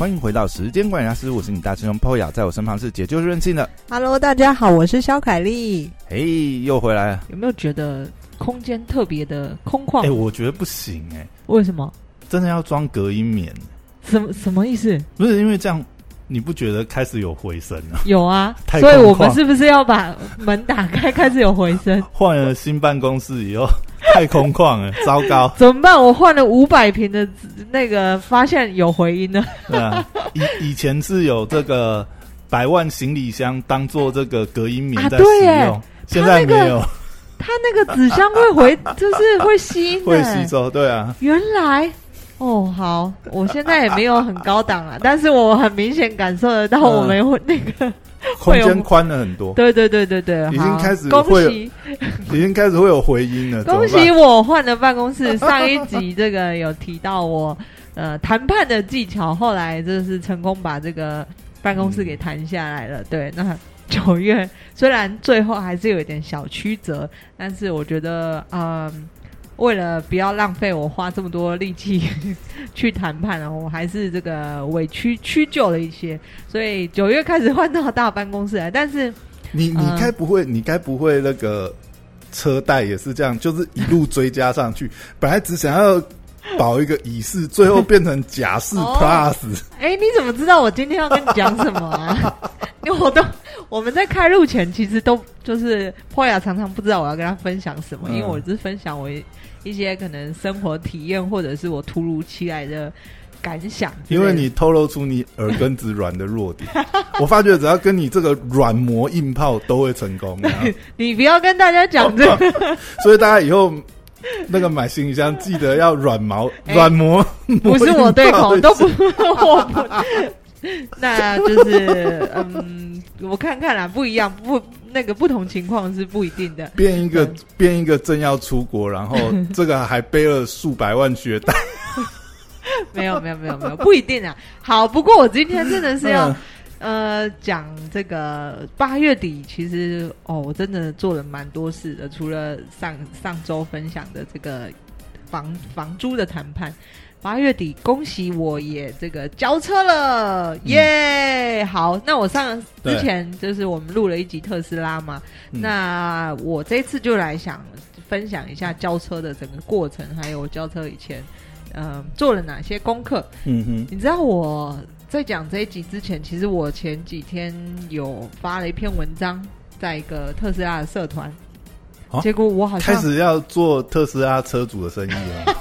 欢迎回到时间管理大师，我是你大师兄 Poya，在我身旁是解救任性的。Hello，大家好，我是肖凯丽。嘿，又回来了。有没有觉得空间特别的空旷？哎、我觉得不行哎、为什么？真的要装隔音棉，什么什么意思？不是因为这样，你不觉得开始有回声啊？有啊，太所以我们是不是要把门打开，开始有回声？换了新办公室以后，太空旷了，糟糕。怎么办？我换了五百平的那个，发现有回音了。对啊，以以前是有这个百万行李箱当做这个隔音棉啊在使用，现在没有，它那个纸箱会回，就是会吸会吸收。对啊，原来。哦，好，我现在也没有很高档啊，但是我很明显感受得到我们会那个，空间宽了很多，对对对对对，已经开始恭会有喜 已经开始会有回音了。恭喜我换了办公室，上一集这个有提到我呃谈判的技巧，后来就是成功把这个办公室给谈下来了。对，那九月虽然最后还是有一点小曲折，但是我觉得嗯。为了不要浪费我花这么多力气 去谈判啊，我还是这个委屈屈就了一些，所以九月开始换到大办公室来，但是你你嗯该不会你该不会那个车贷也是这样，就是一路追加上去，本来只想要保一个乙式，最后变成甲式哦 Plus。哎，你怎么知道我今天要跟你讲什么啊？因为我都我们在开录前，其实都就是破雅常常不知道我要跟他分享什么，嗯因为我只是分享我一些可能生活体验，或者是我突如其来的感想。因为你透露出你耳根子软的弱点，我发觉只要跟你这个软磨硬泡都会成功，啊 你不要跟大家讲这个，所以大家以后那个买行李箱记得要软毛哎软磨，不是我对口，都不我不。那就是嗯，我看看啦，不一样，不那个不同情况是不一定的。变一个嗯变一个正要出国，然后 这个还背了数百万学贷，没有没有没有没有，不一定啊。好，不过我今天真的是要、嗯呃讲这个八月底，其实哦，我真的做了蛮多事的，除了上上周分享的这个房房租的谈判。八月底，恭喜我也这个交车了，耶、好，那我上之前就是我们录了一集特斯拉嘛，嗯。那我这次就来想分享一下交车的整个过程，还有我交车以前，呃，做了哪些功课。嗯哼，你知道我在讲这一集之前，其实我前几天有发了一篇文章，在一个特斯拉的社团，哦结果我好像开始要做特斯拉车主的生意 了。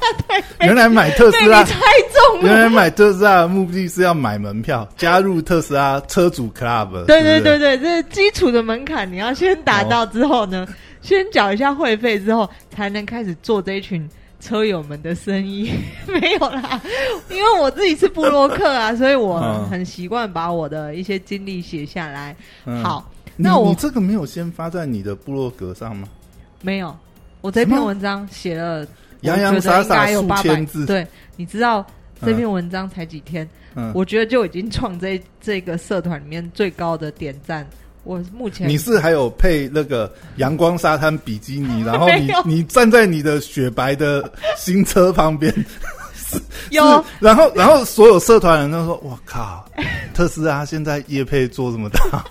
原来买特斯拉，被你猜中了。原来买特斯拉的目的是要买门票，加入特斯拉车主 club。对对对对，这是基础的门槛，你要先达到之后呢，先缴一下会费之后，才能开始做这一群车友们的生意。没有啦，因为我自己是布洛克啊，所以我嗯很习惯把我的一些经历写下来。嗯好，那我你这个没有先发在你的部落格上吗？没有，我这篇文章写了洋洋洒洒有八百千字。对，你知道这篇文章才几天，嗯，我觉得就已经创这这个社团里面最高的点赞。我目前你是还有配那个阳光沙滩比基尼，然后你你站在你的雪白的新车旁边，有。然后然后所有社团人都说：“我靠，特斯拉现在叶配做这么大，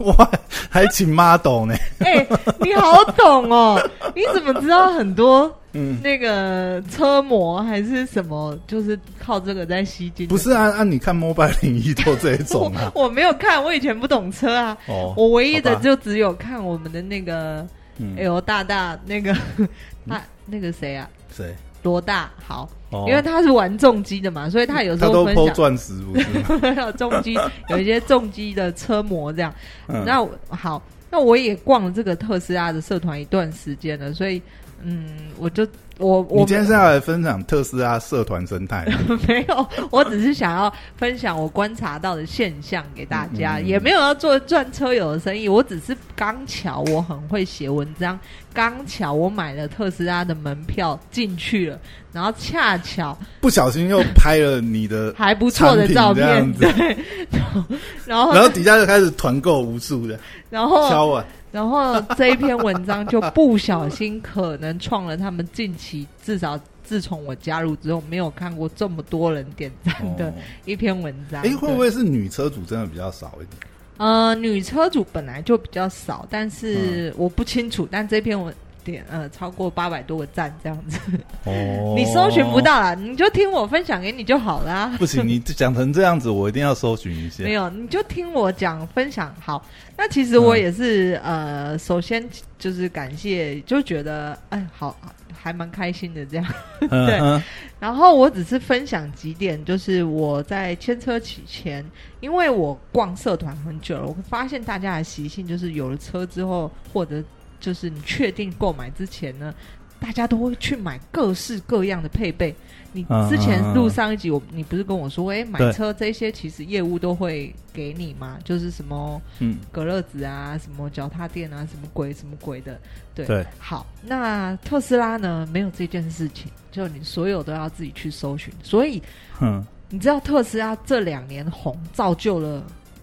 哇，还请 model 呢。哎、你好懂哦！你怎么知道很多”嗯，那个车模还是什么，就是靠这个在吸金？不是啊，按、你看 Mobile 零一都这一种啊。我我没有看，我以前不懂车啊，哦，我唯一的就只有看我们的那个嗯 L 大大那个 他那个谁啊，谁？罗大好，哦。因为他是玩重机的嘛，所以他有时候分享钻石不是 重机有一些重机的车模这样。嗯。那好，那我也逛了这个特斯拉的社团一段时间了，所以嗯，我就我我你今天是要来分享特斯拉社团生态吗？没有，我只是想要分享我观察到的现象给大家，也没有要做赚车友的生意，我只是刚巧我很会写文章，刚巧我买了特斯拉的门票进去了，然后恰巧不小心又拍了你的，还不错的照片，对，然后然后底下就开始团购无数的然后敲碗。然后这一篇文章就不小心可能创了他们近期至少自从我加入之后，没有看过这么多人点赞的哦一篇文章。哎，会不会是女车主真的比较少一点？呃，女车主本来就比较少，但嗯是我不清楚。但这篇文点呃超过八百多个赞这样子，哦 你搜寻不。到啦，你就听我分享给你就好啦。不行，你讲成这样子，我一定要搜寻一下。没有，你就听我讲分享好。那其实我也是、呃，首先就是感谢，就觉得哎，好，还蛮开心的这样。对然后我只是分享几点，就是我在牵车起前，因为我逛社团很久了，我发现大家的习性就是有了车之后，或者就是你确定购买之前呢，大家都会去买各式各样的配备。你之前录上一集我，你不是跟我说，哎，买车这些其实业务都会给你吗？就是什么嗯，隔热纸啊，什么脚踏垫啊，什么鬼什么鬼的，对。对，好，那特斯拉呢？没有这件事情，就你所有都要自己去搜寻。所以嗯，你知道特斯拉这两年红，造就了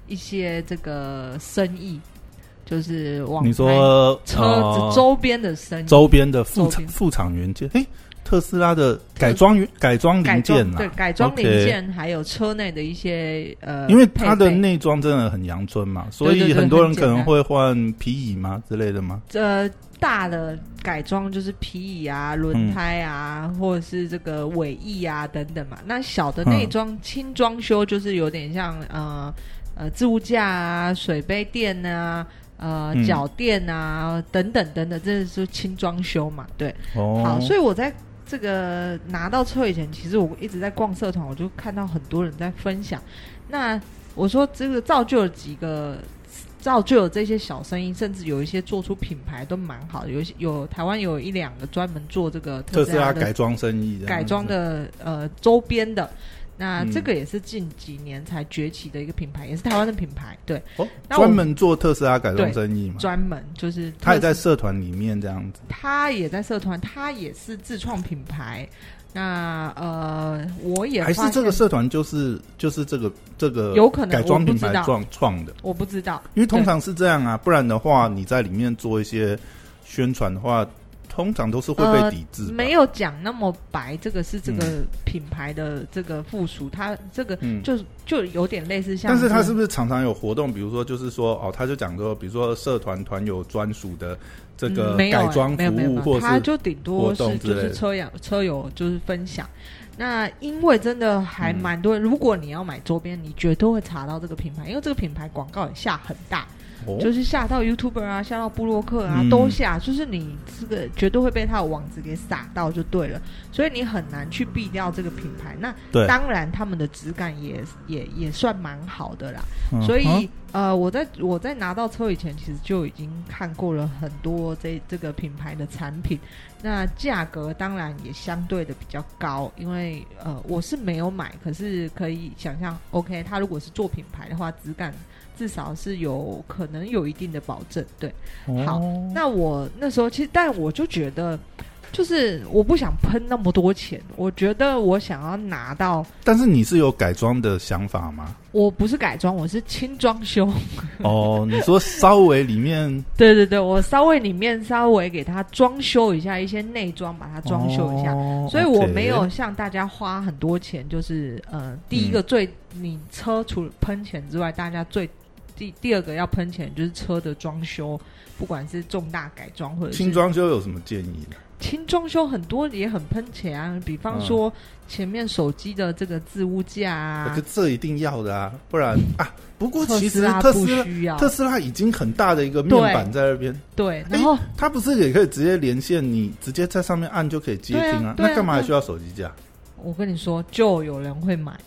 一些这个生意，就是网你说车呃子周边的生意，周边的副厂副厂元件，诶，特斯拉的改装元改装零件啊，对改装零件，还有车内的一些呃，因为它的内装真的很阳春嘛，所以很多人可能会换皮椅吗之类的吗？呃大的改装就是皮椅啊、轮胎啊，或者是这个尾翼啊等等嘛。那小的内装、轻装修就是有点像呃呃置物架啊、水杯垫啊、呃嗯脚垫啊等等等等，这是轻装修嘛。对，哦，好，所以我在这个拿到车以前，其实我一直在逛社团，我就看到很多人在分享。那我说这个造就了几个。造就了这些小生意，甚至有一些做出品牌都蛮好的。有些有台湾有一两个专门做这个特斯拉的改装生意的，改装的呃周边的。那嗯这个也是近几年才崛起的一个品牌，也是台湾的品牌。对，哦，专门做特斯拉改装生意嘛，专门就是他也在社团里面这样子。他也在社团，他也是自创品牌。那呃，我也还是这个社团就是就是这个这个有可能改装品牌创创的，我不知道，因为通常是这样啊，不然的话你在里面做一些宣传的话，通常都是会被抵制、呃没有讲那么白，这个是这个嗯品牌的这个附属，它这个嗯。就就有点类似像，但是他是不是常常有活动？比如说，就是说，哦，他就讲说，比如说社团团友专属的这个改装服务，有或是它就顶多是就是车友车友就是分享。那因为真的还嗯蛮多人，如果你要买周边，你绝对会查到这个品牌，因为这个品牌广告也下很大，哦就是下到 YouTuber 啊，下到布洛克啊，嗯都下，就是你这个绝对会被他的网子给撒到就对了，所以你很难去避掉这个品牌。那，当然，他们的质感也也也算蛮好的啦。嗯所以哼呃，我在我在拿到车以前，其实就已经看过了很多这这个品牌的产品。那价格当然也相对的比较高，因为呃我是没有买，可是可以想象，OK，它如果是做品牌的话，质感至少是有可能有一定的保证。对，好哦那我那时候其实，但我就觉得。就是我不想喷那么多钱，我觉得我想要拿到，但是你是有改装的想法吗？我不是改装，我是轻装修。哦，你说稍微里面 对对对，我稍微里面稍微给它装修一下一些内装，把它装修一下。哦所以我没有向大家花很多钱，就是呃，第嗯一个最、你车除了喷钱之外，大家最第第二个要喷钱就是车的装修，不管是重大改装或者是轻装修有什么建议呢？轻装修很多也很喷钱啊，比方说前面手机的这个置物架啊可，这一定要的啊，不然 啊。不过特其实斯拉不特斯拉需要特斯拉已经很大的一个面板在那边，对，然后它不是也可以直接连线，你直接在上面按就可以接听啊那干嘛还需要手机架？我跟你说，就有人会买。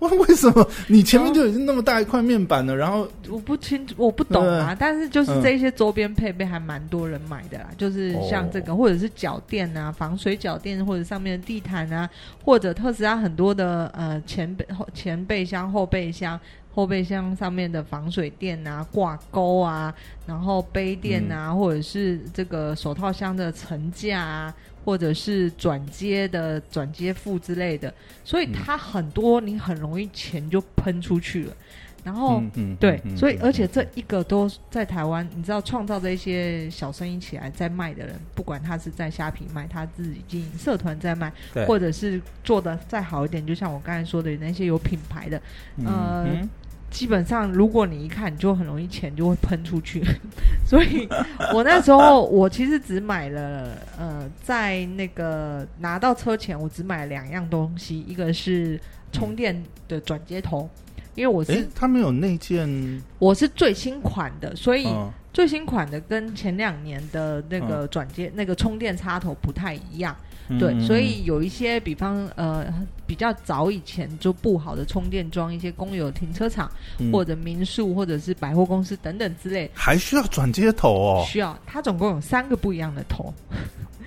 为 为什么你前面就已经那么大一块面板了，然后我不清楚，我不懂啊。但是就是嗯这些周边配备还蛮多人买的啦，就是像这个，或者是脚垫啊、防水脚垫，或者上面的地毯啊，或者特斯拉很多的呃前备后前备箱、后备箱。后备箱上面的防水垫啊、挂钩啊，然后杯垫啊，或者是这个手套箱的层架啊，或者是转接的转接副之类的，所以它很多你很容易钱就喷出去了。然后嗯嗯对，所以而且这一个都在台湾，你知道创造这些小生意起来在卖的人，不管他是在虾皮卖，他自己经营社团在卖，或者是做的再好一点，就像我刚才说的那些有品牌的，嗯基本上如果你一看，你就很容易钱就会喷出去。所以我那时候我其实只买了呃，在那个拿到车前，我只买了两样东西，一个是充电的转接头。因为我是、他们有那件，我是最新款的，所以嗯最新款的跟前两年的那个转接、那个充电插头不太一样，对，嗯所以有一些比方呃比较早以前就布好的充电桩，一些公有停车场、嗯。或者民宿或者是百货公司等等之类，还需要转接头哦。需要它总共有三个不一样的头，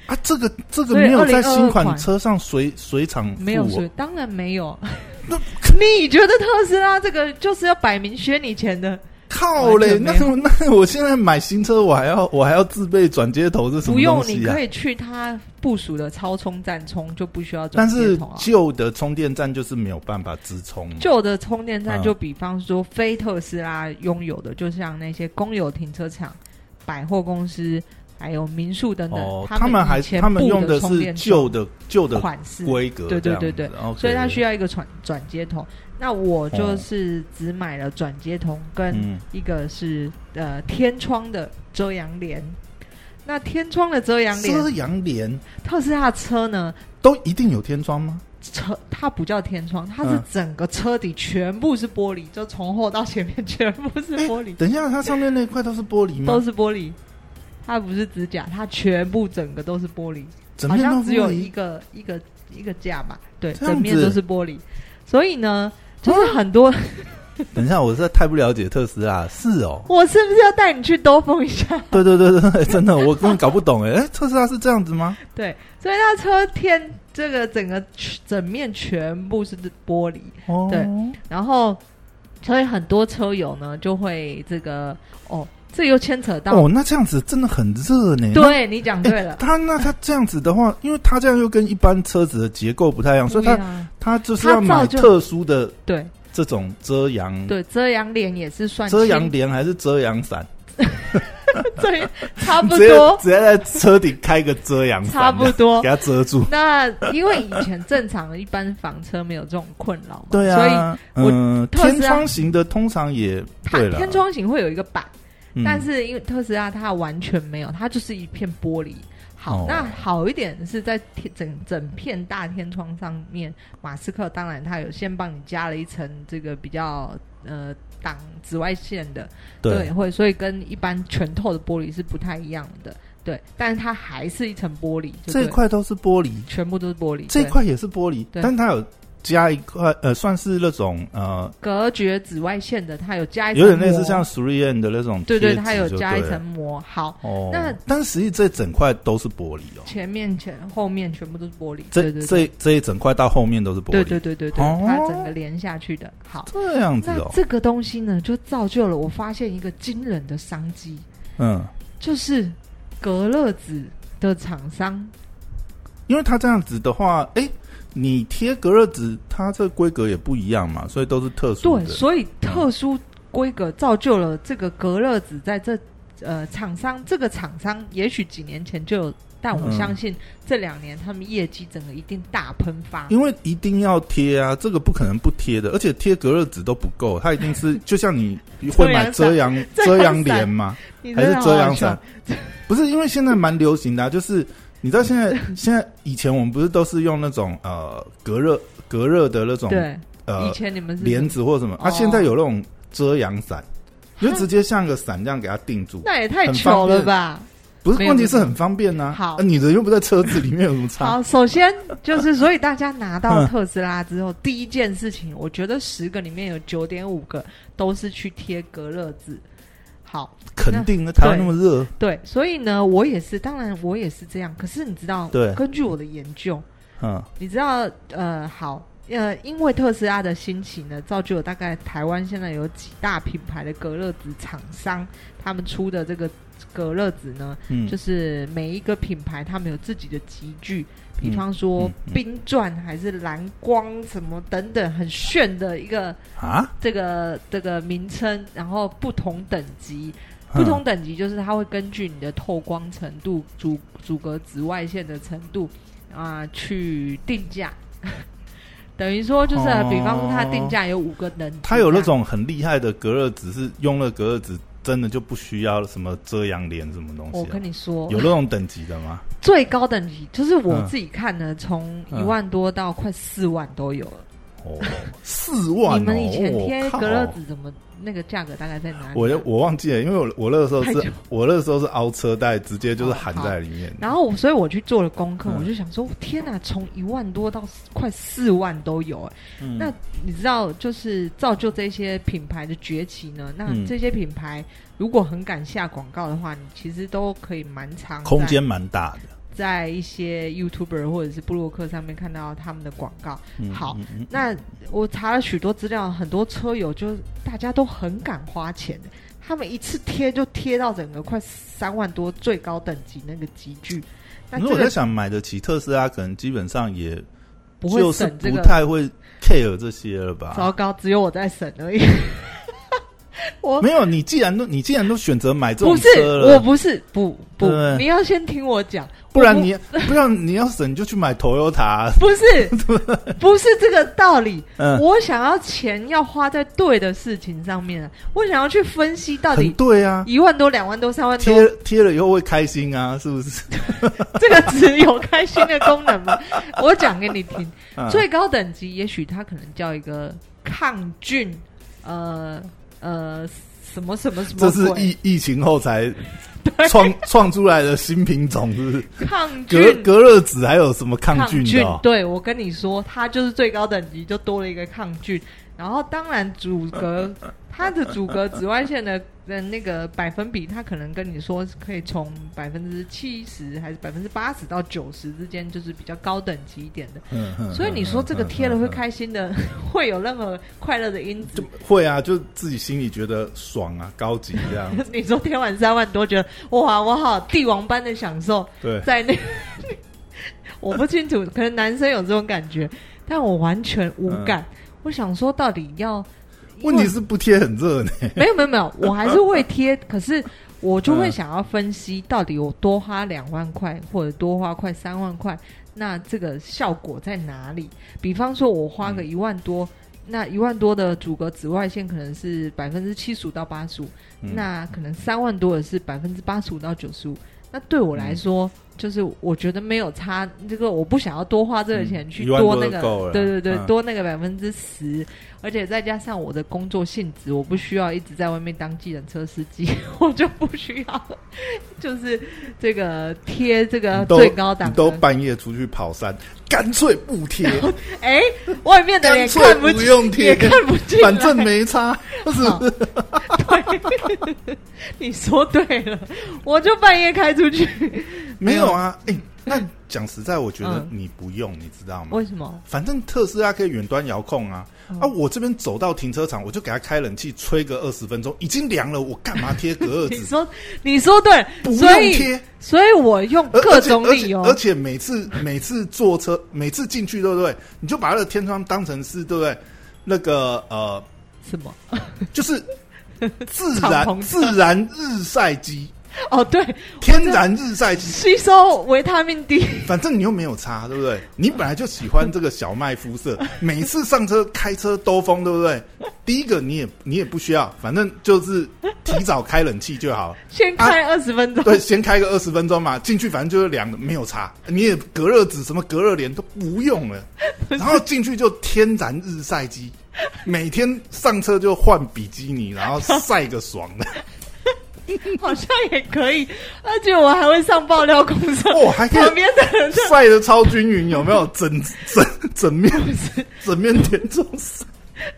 啊，这个这个没有在新款款。车上随随场附哦。没有水，当然没有。那。你觉得特斯拉这个就是要摆明削你钱的？靠嘞，那那我现在买新车，我还要我还要自备转接头，是什么不用东，西啊你可？以去他部署的超充站充，就不需要但是转接头啊。旧的充电站就是没有办法直充，旧的充电站，嗯就比方说非特斯拉拥有的，就像那些公有停车场、百货公司，还有民宿等等，哦，他他们还他们用的是旧的旧的款式，规格对对对对所以它需要一个转转接头。那我就是只买了转接头跟嗯一个是呃天窗的遮阳帘。那天窗的遮阳遮帘，阳帘特斯拉的车呢，都一定有天窗吗？车它不叫天窗，它是嗯整个车底全部是玻璃，就从后到前面全部是玻璃，等一下，它上面那块都是玻璃吗？都是玻璃。它不是指甲，它全部整个都是玻璃，好整面都像只有玻璃？一个一个一个架吧，对，这样整面子都是玻璃。所以呢，就是很多，等一下，我实在太不了解特斯拉，是哦，我是不是要带你去兜风一下？对对对对，真的，我根本搞不懂哎，哎，特斯拉是这样子吗？对，所以它车天这个整个整面全部是玻璃，哦，对然后所以很多车友呢就会这个哦，这又牵扯到，哦，那这样子真的很热呢。对你讲，对了，他那他这样子的话，因为他这样又跟一般车子的结构不太一样，所以它不一样它就是要买特殊的对这种遮阳对，遮阳帘也是算遮阳帘还是遮阳伞？对，差不多，只要在车顶开个遮阳伞，差不多给。它遮住。那因为以前正常的一般房车没有这种困扰对啊所以嗯，天窗型的通常也对了，天窗型会有一个板，嗯。但是因为特斯拉它完全没有，它就是一片玻璃。好，哦。那好一点是在天整整片大天窗上面，马斯克当然他有先帮你加了一层这个比较呃挡紫外线的，对。会所以跟一般全透的玻璃是不太一样的，对，但是它还是一层玻璃，这一块都是玻璃，全部都是玻璃，这一块也是玻璃，对。但它有加一块呃，算是那种呃，隔绝紫外线的，它有加一层有点类似像 Three N 的那种对对，它有加一层膜。好，哦。那但实际这整块都是玻璃哦，前面前后面全部都是玻璃，这对对对。这这一整块到后面都是玻璃，对对对对对，哦。它整个连下去的。好，这样子哦，这个东西呢，就造就了我发现一个惊人的商机，嗯，就是隔热纸的厂商，因为它这样子的话，哎，你贴隔热纸，它这规格也不一样嘛，所以都是特殊对，所以特殊规格造就了这个隔热纸在这呃厂商这个厂商也许几年前就有，但我嗯相信这两年他们业绩整个一定大喷发。因为一定要贴啊，这个不可能不贴的，而且贴隔热纸都不够，它一定是 就像你会买遮阳遮遮阳阳帘嘛，还是遮阳伞？不是因为现在蛮流行的、啊，就是你知道现在 现在以前我们不是都是用那种呃隔热隔热的那种对，以呃前你们是帘子或什么，啊，哦现在有那种遮阳伞，你就直接像个伞这样给它定住，那也太很糗方便。了吧！不是问题是很方便呐、好。啊，你的又不在车子里面，有什么差？好，首先就是，所以大家拿到嗯 特斯拉之后，第一件事情，我觉得十个里面有九点五个都是去贴隔热纸。好，肯定呢，台湾那么热，对，所以呢，我也是，当然我也是这样。可是你知道，对。根据我的研究，嗯。你知道，呃，好，呃，因为特斯拉的兴起呢，造就了大概台湾现在有几大品牌的隔热纸厂商，他们出的这个隔热纸呢，嗯，就是每一个品牌他们有自己的集聚，比嗯方说冰钻还是蓝光什么等等，很炫的一个啊，这个这个名称，然后不同等级，不同等级就是它会根据你的透光程度、阻阻隔紫外线的程度啊、去定价。等于说就是，哦。比方说它定价有五个等级，它有那种很厉害的隔热纸，是用了隔热纸真的就不需要什么遮阳帘什么东西、我啊。跟你说，有那种等级的吗？最高等级就是我嗯自己看呢，从一嗯万多到快四万都有了。哦，四万、哦！你们以前贴靠隔热纸怎么那个价格大概在哪里啊？我我忘记了，因为我我那个时候是 我那个时候是凹车带，直接就是含在里面。然后我，所以我去做了功课，嗯我就想说，天哪，从一万多到快四万都有哎、嗯那你知道，就是造就这些品牌的崛起呢？那嗯这些品牌如果很敢下广告的话，你其实都可以蛮长空间蛮大的。在一些 YouTuber 或者是布洛克上面看到他们的广告。嗯好，那我查了许多资料，很多车友就大家都很敢花钱，他们一次贴就贴到整个快三万多，最高等级那个集聚。那因为我在想买得起特斯拉，可能基本上也不会就是不省这个，太会 care 这些了吧？糟糕，只有我在省而已。我没有，你既然都你既然都选择买这种不是，车了，我不是，不不对，你要先听我讲，不然我你 不然你要省你就去买 Toyota。不是不是这个道理。嗯，我想要钱要花在对的事情上面啊，我想要去分析到很底对啊，一万多、两万多、三万多。贴贴了以后会开心啊，是不是？这个只有开心的功能吗？我讲给你听，嗯。最高等级也许它可能叫一个抗菌，呃呃什么什么什么这是疫疫情后才 创创出来的新品种，是不是？抗隔菌。隔热纸还有什么抗菌的哦？对我跟你说，它就是最高等级，就多了一个抗菌。然后当然阻隔，它的阻隔紫外线的的那个百分比，它可能跟你说可以从百分之七十还是百分之八十到九十之间，就是比较高等级一点的。嗯嗯所以你说这个贴了会开心的，会有任何快乐的因子就？会啊，就自己心里觉得爽啊，高级这样。你说贴完三万多，觉得哇，我好帝王般的享受对，在那，我不清楚，可能男生有这种感觉，但我完全无感。我想说，到底要嗯问题是不贴很热呢。没有没有没有，我还是会贴，可是我就会嗯想要分析，到底我多花两万块或者多花快三万块，那这个效果在哪里？比方说，我花个一万多。那一万多的阻隔紫外线可能是百分之七十五到八十五，嗯那可能三万多的是百分之八十五到九十五。那对我来说，就是我觉得没有差，这个我不想要多花这个钱去嗯1万多多那个，对对对，嗯多那个百分之十，而且再加上我的工作性质，我不需要一直在外面当计程车司机，我就不需要，就是这个贴这个最高档你都。半夜出去跑山，干脆不贴，哎，外面的脸干脆看不进，不用贴也看不见，反正没差，是不是？对，你说对了，我就半夜开出去。没有啊，哎、那讲实在，我觉得嗯你不用，你知道吗？为什么？反正特斯拉可以远端遥控啊。嗯啊，我这边走到停车场，我就给他开冷气，吹个二十分钟，已经凉了，我干嘛贴隔热纸？你说，你说对，不所以，用贴，所以我用而各种理由，而且而且而且每次每次坐车，每次进去，对不对？你就把那个天窗当成是，对不对？那个呃，什么？就是自 敞然篷车自然日晒机，哦，对，天然日晒机。吸收维他命 D，反正你又没有擦，对不对？你本来就喜欢这个小麦肤色，每次上车开车兜风，对不对？第一个你也你也不需要，反正就是提早开冷气就好。先开二十分钟。对，先开个二十分钟嘛，进去反正就是凉的，没有擦。你也隔热纸什么隔热帘都不用了，然后进去就天然日晒机，每天上车就换比基尼，然后晒个爽的。好像也可以，而且我还会上爆料公社，哦，还可以旁边的人就晒的超均匀，有没有？整 整整面整面田中晒。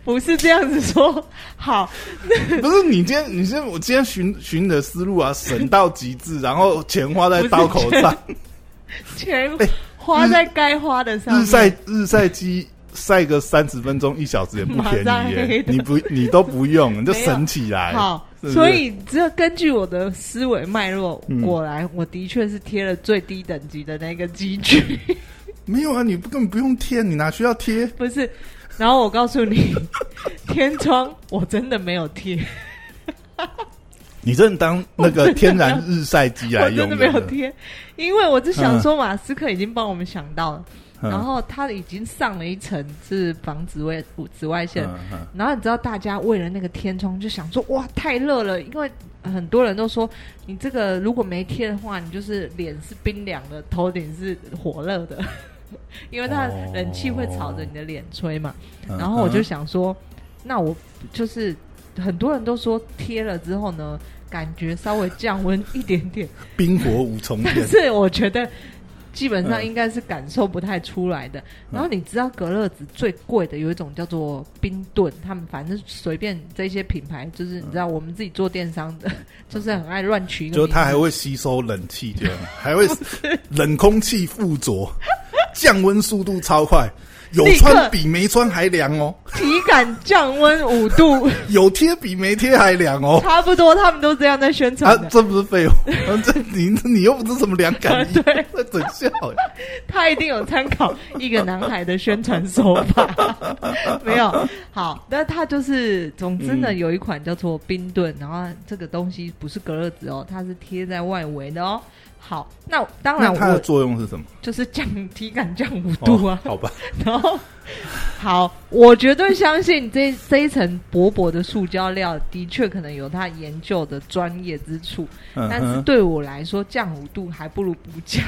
不是这样子说。好，不是你今天，你先我今天寻寻你的思路啊，省到极致，然后钱花在刀口上，钱哎花在该花的上面。日晒日晒机晒个三十分钟一小时也不便宜耶你不你都不用，你就省起来。好，所以只有根据我的思维脉络，嗯果然我的确是贴了最低等级的那个机具，没有啊，你根本不用贴，你哪需要贴？不是。然后我告诉你，天窗我真的没有贴，你真的当那个天然日晒机来用 我真的没有贴，因为我就想说马斯克已经帮我们想到了，嗯然后他已经上了一层是防紫外紫外线，然后你知道大家为了那个天窗就想说哇太热了，因为很多人都说你这个如果没贴的话，你就是脸是冰凉的，头顶是火热的，因为它哦。冷气会朝着你的脸吹嘛。嗯然后我就嗯想说，那我就是很多人都说贴了之后呢，感觉稍微降温一点点，冰火五重但天，是我觉得基本上嗯。应该是感受不太出来的。然后你知道隔热纸最贵的有一种叫做冰盾，他们反正随便这些品牌，就是你知道我们自己做电商的，就是很爱乱取。就它还会吸收冷气，这样还会 冷空气附着，降温速度超快，有穿比没穿还凉哦，体感降温五度，有贴比没贴还凉哦。差不多，他们都这样在宣啊传，啊。这不是废话？这你你又不是什么凉感衣，对，在整笑欸。他一定有参考一个男孩的宣传手法，没有好，那他就是，总之呢，嗯有一款叫做冰盾，然后这个东西不是隔热纸哦，它是贴在外围的哦。好，那当然那它的作用是什么？就是降体感降五度啊哦，好吧，然后好，我绝对相信这这一层薄薄的塑胶料的确可能有它研究的专业之处，嗯但是哼，对我来说，降五度还不如不降。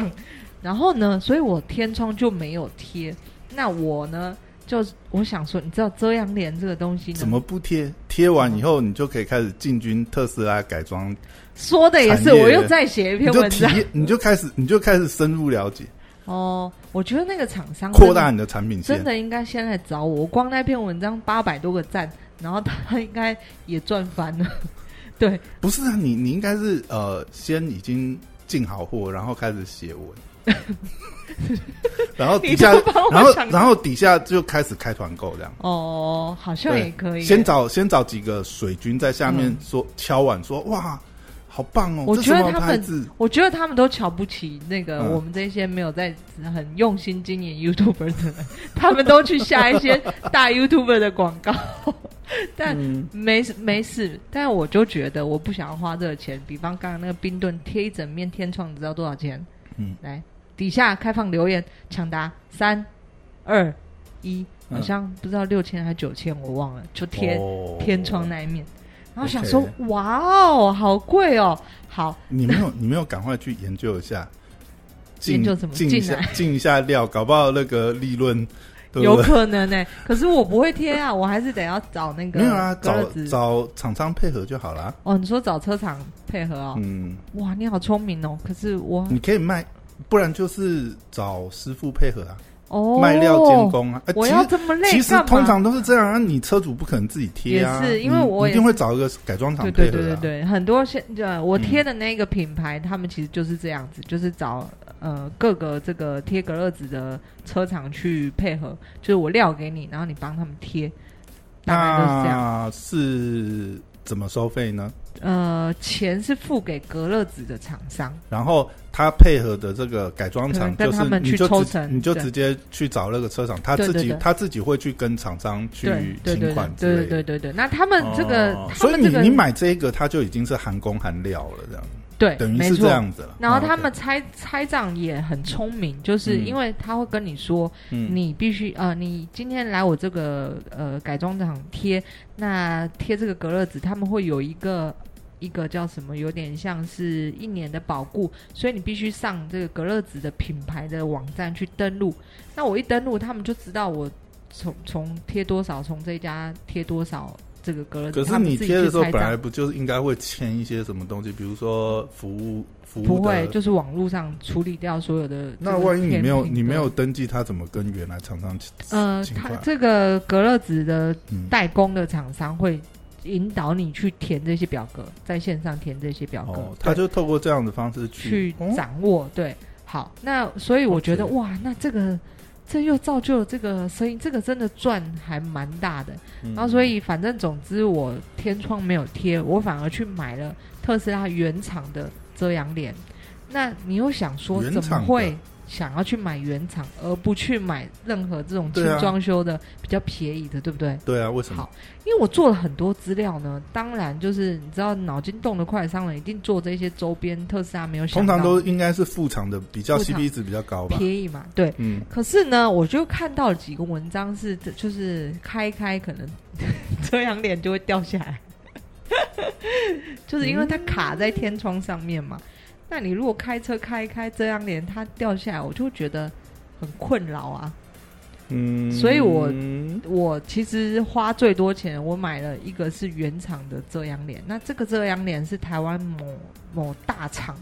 然后呢，所以我天窗就没有贴。那我呢，就我想说，你知道遮阳帘这个东西，怎么不贴？贴完以后，你就可以开始进军特斯拉改装，说的也是？我又再写一篇文章，你就开始，你就开始深入了解，哦。我觉得那个厂商扩大你的产品线真。的应该先来找我。我光那篇文章八百多个赞，然后他应该也赚翻了。对，不是啊，你你应该是呃，先已经进好货，然后开始写文，然后底下然后然后底下就开始开团购这样。哦，好像也可以。先找先找几个水军在下面嗯说、敲碗说哇，好棒哦！我觉得他们？我觉得他们都瞧不起那个嗯我们这些没有在很用心经营 YouTuber 的人，他们都去下一些 大 YouTuber 的广告，但嗯没事没事。但我就觉得我不想要花这个钱，比方刚刚那个冰盾贴一整面天窗，你知道多少钱？嗯，来底下开放留言抢答，三二一，嗯好像不知道六千还是九千，我忘了，就贴哦天窗那一面。然后想说，哇哦，好贵哦！好，你没有你没有赶快去研究一下，进研究什么进一下进一下料，搞不好那个利润有？可能呢、可是我不会贴啊，我还是得要找那个没有啊，找找厂商配合就好啦。哦。你说找车厂配合哦？嗯，哇，你好聪明哦！可是我你可以卖，不然就是找师傅配合啊，哦卖料监，工啊。呃我其实要这么累其实通常都是这样啊，你车主不可能自己贴啊，也是因为我一定会找一个改装厂对配合啊。对对对对，很多现呃我贴的那个品牌，他们其实就是这样子，就是找呃各个这个贴隔热纸的车厂去配合，就是我料给你，然后你帮他们贴，大概都是这样。那是怎么收费呢？呃，钱是付给隔热纸的厂商，然后他配合的这个改装厂，就是你就你就直接去找那个车厂，他自己他自己会去跟厂商去对对对请款之类的。对对对对对。那他们这个，哦所以你你买这个，它就已经是含工含料了，这样对，等于是这没错。样子了。然后他们拆拆账也很聪明，就是嗯因为他会跟你说，嗯你必须呃，你今天来我这个呃改装厂贴，那贴这个隔热纸，他们会有一个一个叫什么，有点像是一年的保固，所以你必须上这个隔热纸的品牌的网站去登录。那我一登录，他们就知道我从从贴多少，从这家贴多少这个隔热纸。可是你贴的时候，本来不就是应该会签一些什么东西，比如说服务服务不会，就是网络上处理掉所有的那万一你没有你没有登记，他怎么跟原来厂商请呃，他这个隔热纸的嗯。代工的厂商会引导你去填这些表格，在线上填这些表格，哦，他就透过这样的方式去掌握。对，好，那所以我觉得哇，那这个这又造就了这个声音，这个真的赚还蛮大的。然后所以反正总之我天窗没有贴，我反而去买了特斯拉原厂的遮阳帘。那你又想说，怎么会想要去买原厂，而不去买任何这种轻对啊装修的比较便宜的，对不对？对啊，为什么好？因为我做了很多资料呢，当然就是你知道，脑筋动得快的商人一定做这些周边，特斯拉没有想到通常都应该是副厂的比较 CP 值比较高吧？便宜嘛，对。嗯，可是呢，我就看到了几个文章是，就是开一开可能遮阳帘就会掉下来，就是因为它卡在天窗上面嘛。那你如果开车开一开遮阳帘，它掉下来，我就会觉得很困扰啊。嗯，所以我我其实花最多钱，我买了一个是原厂的遮阳帘。那这个遮阳帘是台湾某某大厂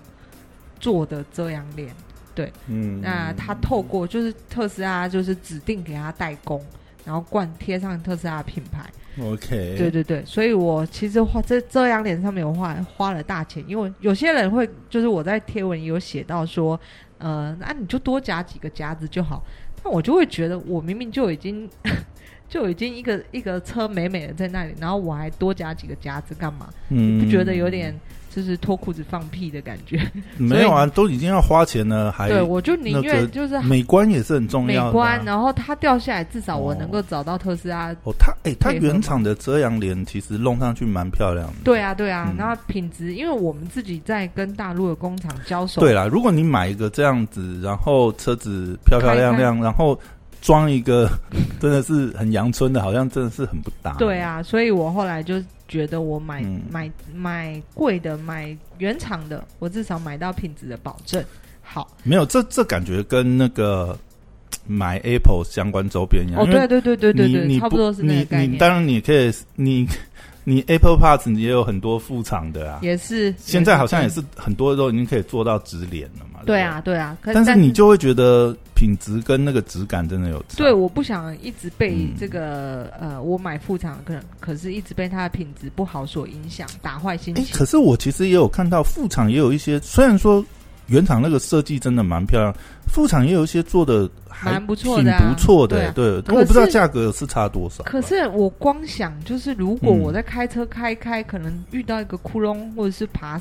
做的遮阳帘。对嗯，那他透过就是特斯拉就是指定给他代工，然后冠贴上特斯拉品牌。OK，对对对，所以我其实花这遮阳帘上面我花花了大钱，因为有些人会就是我在贴文有写到说，呃，那你就多夹几个夹子就好。但我就会觉得，我明明就已经 就已经一个一个车美美的在那里，然后我还多夹几个夹子干嘛？嗯不觉得有点就是脱裤子放屁的感觉？没有啊？都已经要花钱了，还对，我就宁愿就是美观也是很重要的啊。观，然后它掉下来，至少我哦能够找到特斯拉。哦，它哎，它原厂的遮阳帘其实弄上去蛮漂亮的。对啊，对啊，嗯然后品质，因为我们自己在跟大陆的工厂交手，对啦，如果你买一个这样子，然后车子漂漂亮亮，然后装一个 真的是很阳春的，好像真的是很不搭。对，啊，所以我后来就觉得我买、嗯买买贵的，买原厂的，我至少买到品质的保证。好，没有这这感觉跟那个 买 Apple 相关周边一样。哦，对对对对对对，差不多是那个你概念，你当然你可以你你 Apple Parts 你也有很多副厂的啊，也是现在好像也是是很多都已经可以做到直连了嘛。对啊，对啊，但是你就会觉得品质跟那个质感真的有差。对，我不想一直被嗯这个、呃，我买副厂可可是一直被它的品质不好所影响，打坏心哎、情。可是我其实也有看到副厂也有一些，虽然说原厂那个设计真的蛮漂亮，副厂也有一些做的还蛮不错挺的啊不错的、对但我不知道价格是差多少。可是我光想，就是如果嗯我在开车开一开，可能遇到一个窟窿或者是爬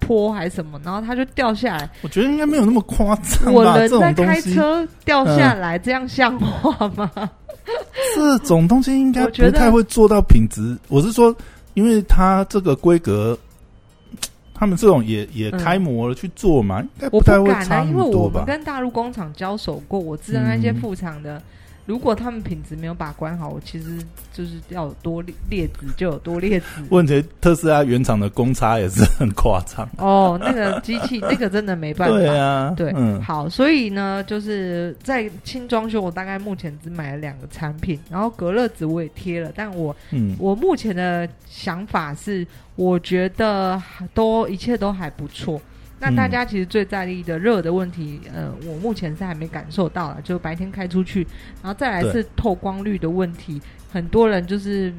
坡还是什么，然后它就掉下来，我觉得应该没有那么夸张我吧？这人在开种东西，车掉下来，这样像话吗？这种东西应该不太会做到品质。我是说，因为它这个规格。他们这种也也嗯开模了去做嘛，应该我不太会因为我们？跟大陆工厂交手过，我知道那些嗯副厂的，如果他们品质没有把关好，我其实就是要有多劣劣质就有多劣质。问题特斯拉原厂的公差也是很夸张。哦，那个机器 那个真的没办法。对啊，对，嗯，好，所以呢，就是在轻装修，我大概目前只买了两个产品，然后隔热纸我也贴了，但我嗯我目前的想法是，我觉得都一切都还不错。那嗯大家其实最在意的热的问题，呃，我目前是还没感受到了，就白天开出去，然后再来是透光率的问题，很多人就是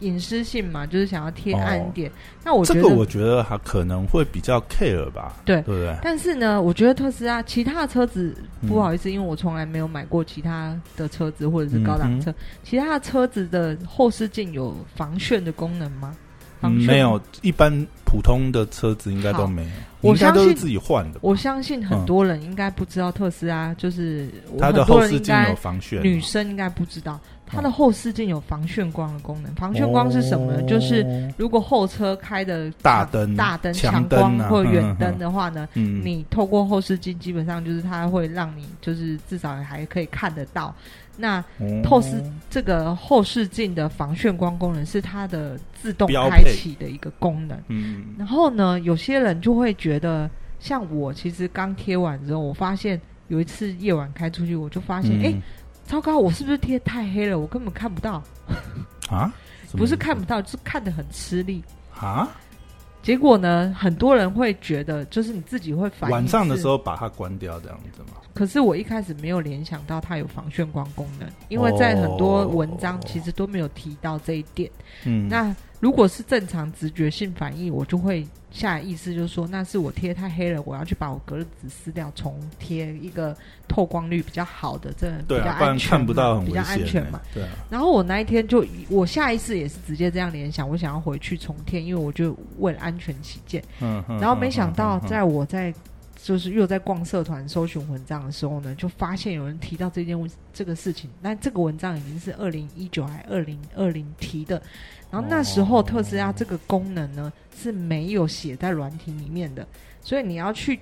隐私性嘛，就是想要贴暗一点。那我觉得，哦这个我觉得还可能会比较 care 吧，对对不对？但是呢，我觉得特斯拉其他的车子嗯不好意思，因为我从来没有买过其他的车子或者是高档车，其他的车子的后视镜有防眩的功能吗？嗯没有，一般普通的车子应该都没有，我应该都是相信自己换的。我相信很多人应该不知道特斯拉，就是我它的后视镜有防眩，女生应该不知道，它的后视镜有防眩光的功能。防眩光是什么呢？哦就是如果后车开的大灯大灯、强强光或远灯的话呢，嗯，你透过后视镜，基本上就是它会让你就是至少还可以看得到。那哦透视这个后视镜的防眩光功能是它的自动开启的一个功能。嗯，然后呢，有些人就会觉得，像我其实刚贴完之后，我发现有一次夜晚开出去，我就发现，哎、嗯糟糕，我是不是贴太黑了？我根本看不到，啊，不是看不到，就是看得很吃力。啊，结果呢，很多人会觉得，就是你自己会反晚上的时候把它关掉这样子嘛。可是我一开始没有联想到它有防眩光功能，因为在很多文章哦其实都没有提到这一点。嗯，那如果是正常直觉性反应，我就会下意识就是说，那是我贴太黑了，我要去把我隔热纸撕掉，重贴一个透光率比较好的，这比较安全不到很比较。安全嘛。对啊，然后我那一天就，我下意识也是直接这样联想，我想要回去重贴，因为我就为了安全起见。嗯嗯。然后没想到在我在就是又在逛社团搜寻文章的时候呢，就发现有人提到这件问这个事情。那这个文章已经是二零一九还二零二零提的，然后那时候特斯拉这个功能呢是没有写在软体里面的，所以你要去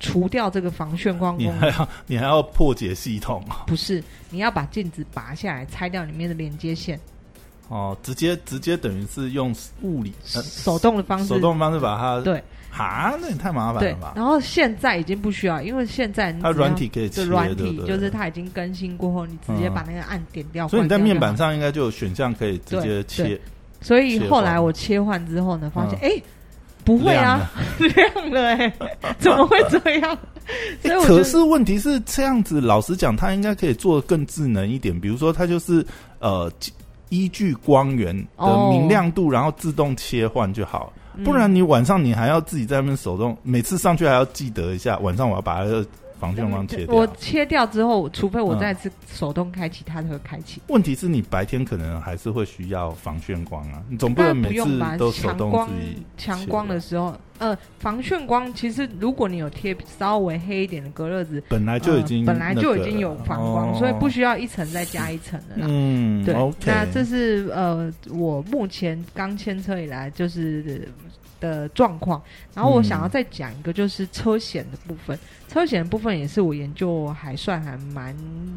除掉这个防眩光功能，你还要你还要破解系统不是你要把镜子拔下来，拆掉里面的连接线，哦，直接直接等于是用物理呃手动的方式手动方式把它对哈，那也太麻烦对了吧？，然后现在已经不需要，因为现在你它只要软体可以切，就软体对不对就是它已经更新过后，你直接把那个按点掉。所以你在关掉就面板，上应该就有选项可以直接对切，所以后来我切换之后呢，发现嗯哎、不会啊，亮了 哎、怎么会这样？所以我可是问题是这样子，老实讲，它应该可以做的更智能一点。比如说，它就是呃依据光源的哦明亮度，然后自动切换就好。嗯不然你晚上你还要自己在那边手动，每次上去还要记得一下，晚上我要把它的防眩光切掉。我切掉之后，除非我嗯再次手动开启，它才会开启。问题是你白天可能还是会需要防眩光啊，你总不能每次都，手动强光自己强光的时候，呃，防眩光其实如果你有贴稍微黑一点的隔热纸，本来就已经、呃本来就已经有反光，所以不需需要一层再加一层的啦。嗯，对那这是呃，我目前刚牵车以来就是的状况。然后我想要再讲一个，就是车险的部分。车险的部分也是我研究还算还蛮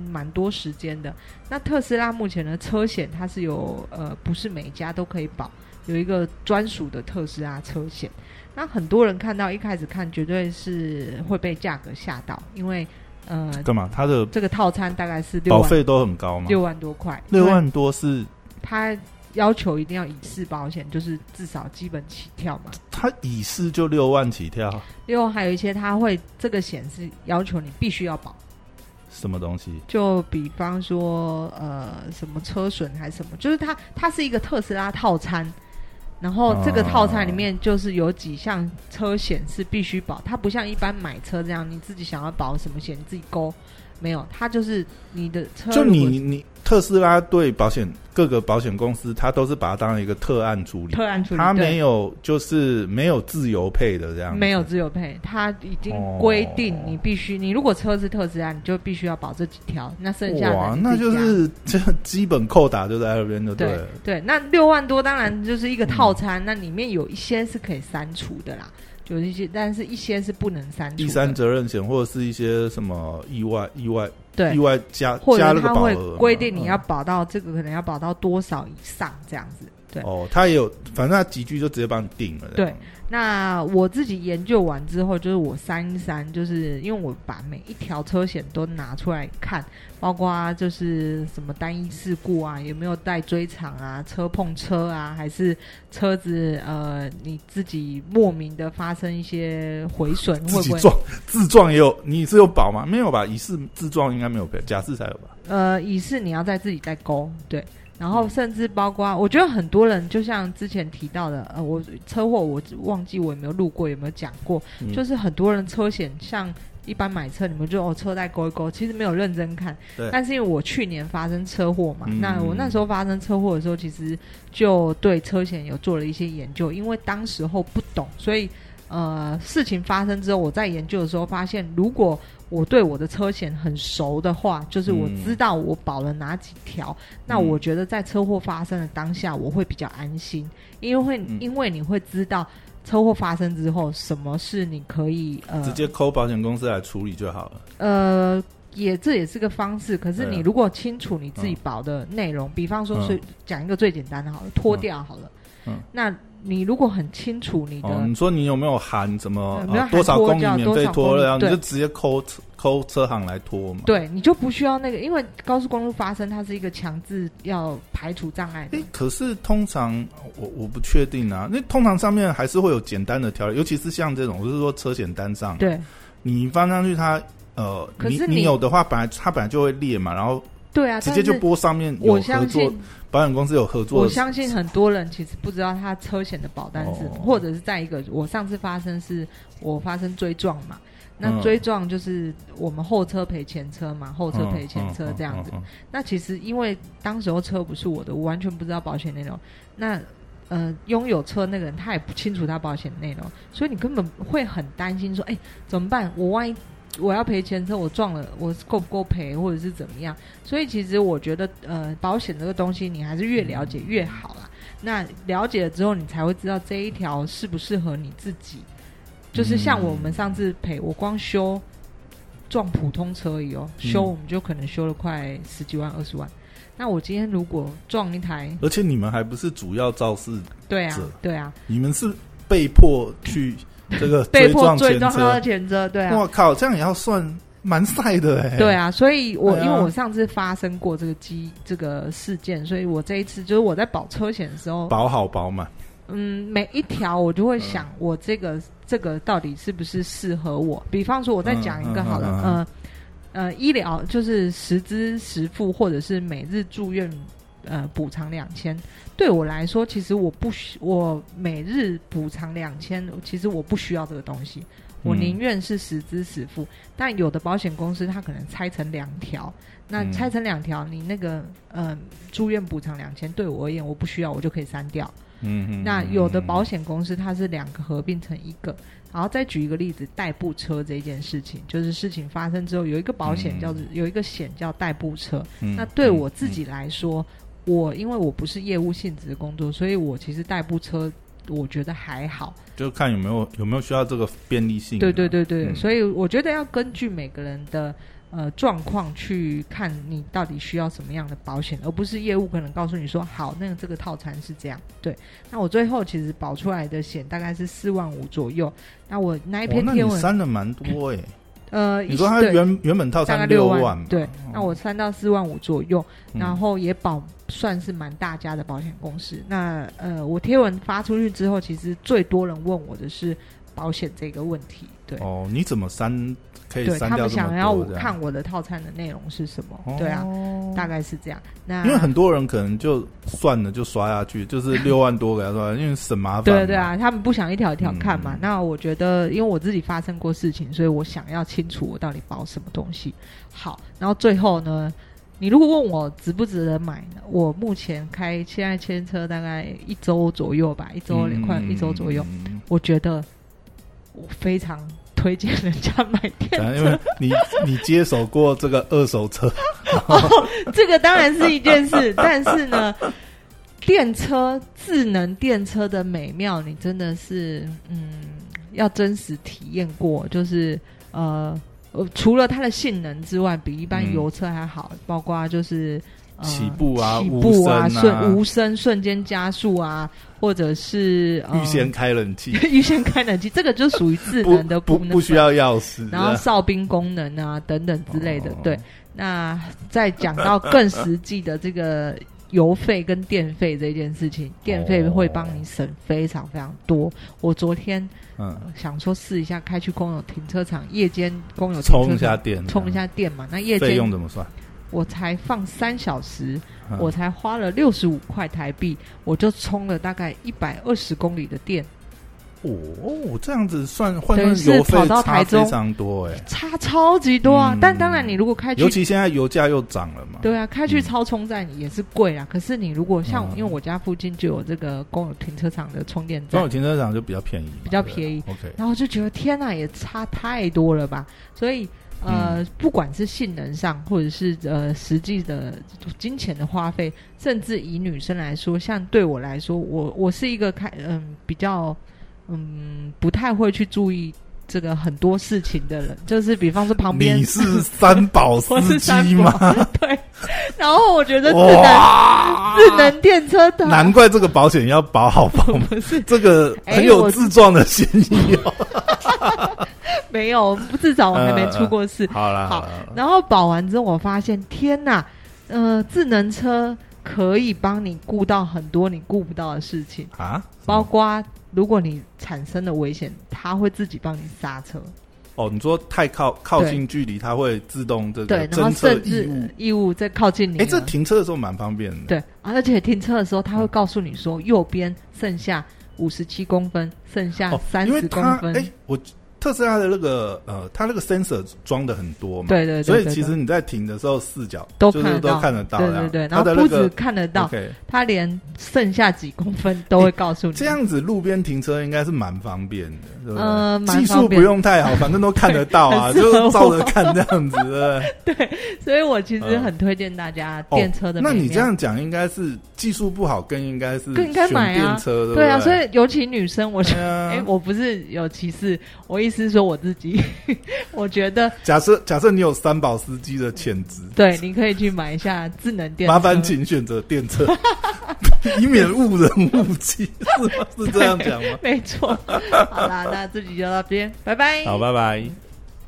蛮多时间的。那特斯拉目前的车险它是有呃，不是每一家都可以保，有一个专属的特斯拉车险。那很多人看到一开始看，绝对是会被价格吓到，因为呃，干嘛？它的这个套餐大概是六万保费都很高嘛？六万多块，六万多是他要求一定要乙式保险，就是至少基本起跳嘛。它乙式就六万起跳，另外还有一些他会这个险是要求你必须要保，什么东西？就比方说呃什么车损还是什么，就是它它是一个特斯拉套餐。然后这个套餐里面就是有几项车险是必须保，它不像一般买车这样，你自己想要保什么险你自己勾，没有，它就是你的车就你你特斯拉对保险各个保险公司，它都是把它当一个特案处理，特案处理，它对没有就是没有自由配的这样子，没有自由配，它已经哦规定你必须，你如果车是特斯拉，你就必须要保这几条，那剩下的哇，那就是这基本扣打就在那边就对对。那六万多当然就是一个套餐，嗯那里面有一些是可以删除的啦，有一些，但是一些是不能删除。第三责任险或者是一些什么意外意外对意，外加或加那个者他会保额嘛规定你要嗯保到这个，可能要保到多少以上这样子。对，哦，他也有，反正他几句就直接帮你定了。对那我自己研究完之后，就是我删一删，就是因为我把每一条车险都拿出来看，包括就是什么单一事故啊，有没有带追偿啊，车碰车啊，还是车子呃你自己莫名的发生一些毁损，会不会？自己撞自撞也有，你是有保吗？没有吧？乙是自撞应该没有赔，甲式才有吧？呃，乙是你要在自己再勾，对。然后甚至包括，我觉得很多人就像之前提到的，呃，我车祸我忘记我有没有录过，有没有讲过，嗯。就是很多人车险像一般买车，你们就哦车贷勾一勾，其实没有认真看。对。但是因为我去年发生车祸嘛，嗯那我那时候发生车祸的时候，其实就对车险有做了一些研究，因为当时候不懂，所以呃事情发生之后，我在研究的时候发现，如果我对我的车险很熟的话，就是我嗯知道我保了哪几条，那嗯我觉得在车祸发生的当下，我会比较安心，因为会、嗯。因为你会知道车祸发生之后，什么是你可以呃直接扣保险公司来处理就好了。呃。也这也是个方式，可是你如果清楚你自己保的内容，比方说嗯。是讲一个最简单的好了，脱掉好了，嗯。那你如果很清楚你的、哦，你说你有没有含什么多少公里免费拖了，少公里然后你就直接扣扣车行来拖嘛？对，你就不需要那个，因为高速公路发生，它是一个强制要排除障碍的诶，。可是通常我我不确定啊，那通常上面还是会有简单的条例，尤其是像这种，就是说车险单上，对，你放上去它呃，你可是你你有的话，本来它本来就会裂嘛，然后对啊，直接就播上面有我合作相信，保险公司有合作，我相信很多人其实不知道他车险的保单是，哦或者是在一个我上次发生是我发生追撞嘛，那嗯追撞就是我们后车赔前车嘛，后车赔前车这样子。嗯。嗯嗯那其实因为当时候车不是我的，我完全不知道保险内容。那呃，拥有车那个人他也不清楚他保险内容，所以你根本会很担心说，哎，怎么办？我万一我要赔前车，我撞了，我够不够赔，或者是怎么样？所以其实我觉得，呃，保险这个东西，你还是越了解越好啦。那了解了之后，你才会知道这一条适不适合你自己。就是像我们上次赔，我光修撞普通车而已哦，嗯修我们就可能修了快十几万、二十万。那我今天如果撞一台，而且你们还不是主要肇事，对啊，对啊，你们是被迫去这个 被迫追撞他的。前车，对啊，我靠，这样也要算蛮晒的哎。对，啊，所以我、啊因为我上次发生过这个机这个事件，所以我这一次就是我在保车险的时候，保好保满。嗯，每一条我就会想，我这个这个到底是不是适合我？比方说，我再讲一个好了，嗯嗯嗯呃呃，医疗就是实支实付，或者是每日住院呃补偿两千。对我来说，其实我不需我每日补偿两千，其实我不需要这个东西。我嗯宁愿是实支实付，但有的保险公司它可能拆成两条，那嗯拆成两条，你那个呃住院补偿两千，对我而言我不需要，我就可以删掉。嗯嗯。那有的保险，险公司它是两个合并成一个，然后再举一个例子，代步车这件事情，就是事情发生之后有一个保险叫做、有一个险叫代步车。嗯那对我自己来说，我因为我不是业务性质的工作，所以我其实代步车我觉得还好。就看有没有有没有需要这个便利性啊。对对对对，嗯所以我觉得要根据每个人的。呃，状况去看你到底需要什么样的保险，而不是业务可能告诉你说好，那个这个套餐是这样。对，那我最后其实保出来的险大概是四万五左右。那我那一哦那你篇贴文，删了蛮多哎。呃，你说它原原本套餐六万，对哦，那我三到四万五左右，嗯然后也保算是蛮大家的保险公司。那呃，我贴文发出去之后，其实最多人问我的是保险这个问题，对。哦，你怎么删可以对他们删掉这么想要看我的套餐的内容是什么，对啊，哦大概是这样。那因为很多人可能就算了，就刷下去，就是 六万多给他刷，因为省麻烦。对对，啊，他们不想一条一条看嘛。嗯那我觉得，因为我自己发生过事情，所以我想要清楚我到底保什么东西。好，然后最后呢，你如果问我值不值得买呢？我目前开现在牵车大概一周左右吧，一周快一周左右，嗯。我觉得我非常推荐人家买电车因为你你接手过这个二手车，这个当然是一件事，但是呢，电车智能电车的美妙，你真的是嗯，要真实体验过，就是呃。呃，除了它的性能之外，比一般嗯油车还好，包括就是、呃、起步啊起步啊，无声啊瞬无声瞬间加速啊，或者是、呃、预先开冷气，预先开冷气，这个就属于智能的不不需要钥匙，然后哨兵功能啊等等之类的。哦对，那再讲到更实际的这个油费跟电费这件事情，电费会帮你省非常非常多。我昨天嗯，想说试一下开去公有停车场，夜间公有停充车场一下电，充一下电嘛。那夜费用怎么算？我才放三小时，嗯我才花了六十五块台币，我就充了大概一百二十公里的电。哦，这样子算换算油费差非常多哎，差超级多啊！嗯但当然，你如果开去尤其现在油价又涨了嘛。对啊，开去嗯超充站也是贵啊。可是你如果像，嗯因为我家附近就有这个公有停车场的充电站公有，停车场就比较便宜，比较便宜。OK，然后就觉得天呐，也差太多了吧。所以呃，不管是性能上，或者是呃实际的金钱的花费，甚至以女生来说，像对我来说，我我是一个开嗯比较嗯不太会去注意这个很多事情的人，就是比方说旁边你是三宝我司机宝吗？对，然后我觉得智能，智能电车的难怪这个保险要保好保满，不是。这个哎很有自撞的嫌疑哦。没有，不至少我还没出过事。好啦，好然后保完之后，我发现天哪，呃，智能车可以帮你顾到很多你顾不到的事情，啊，包括如果你产生了危险，它会自己帮你刹车。哦，你说太靠靠近距离，它会自动这对，个然后侦测异甚至物。异物在靠近你哎，了。这停车的时候蛮方便的。对，而且停车的时候，它会告诉你说，右边剩下五十七公分，剩下哦，三十公分。它哎，我特斯拉的那个呃，它那个 sensor 装的很多嘛，对对对所以其实你在停的时候视角就是都都看得到，看得到，对对对，然它后不止看得到他连剩下几公分都会告诉你。这样子路边停车应该是蛮方便的，对不对？呃技术不用太好，反正都看得到啊，就照着看这样子，对？所以我其实很推荐大家电车的那。你这样讲，应该是技术不好，更应该是更应该买啊电车，对啊，所以尤其女生，我觉得，哎、啊。我不是有歧视，我意思是说我自己，我觉得假设假设你有三宝司机的潜质，对，你可以去买一下智能电车。麻烦请选择电车，以免误人误己，是吗？是这样讲吗？没错。好啦，那这集就到这边，拜拜。好，拜拜。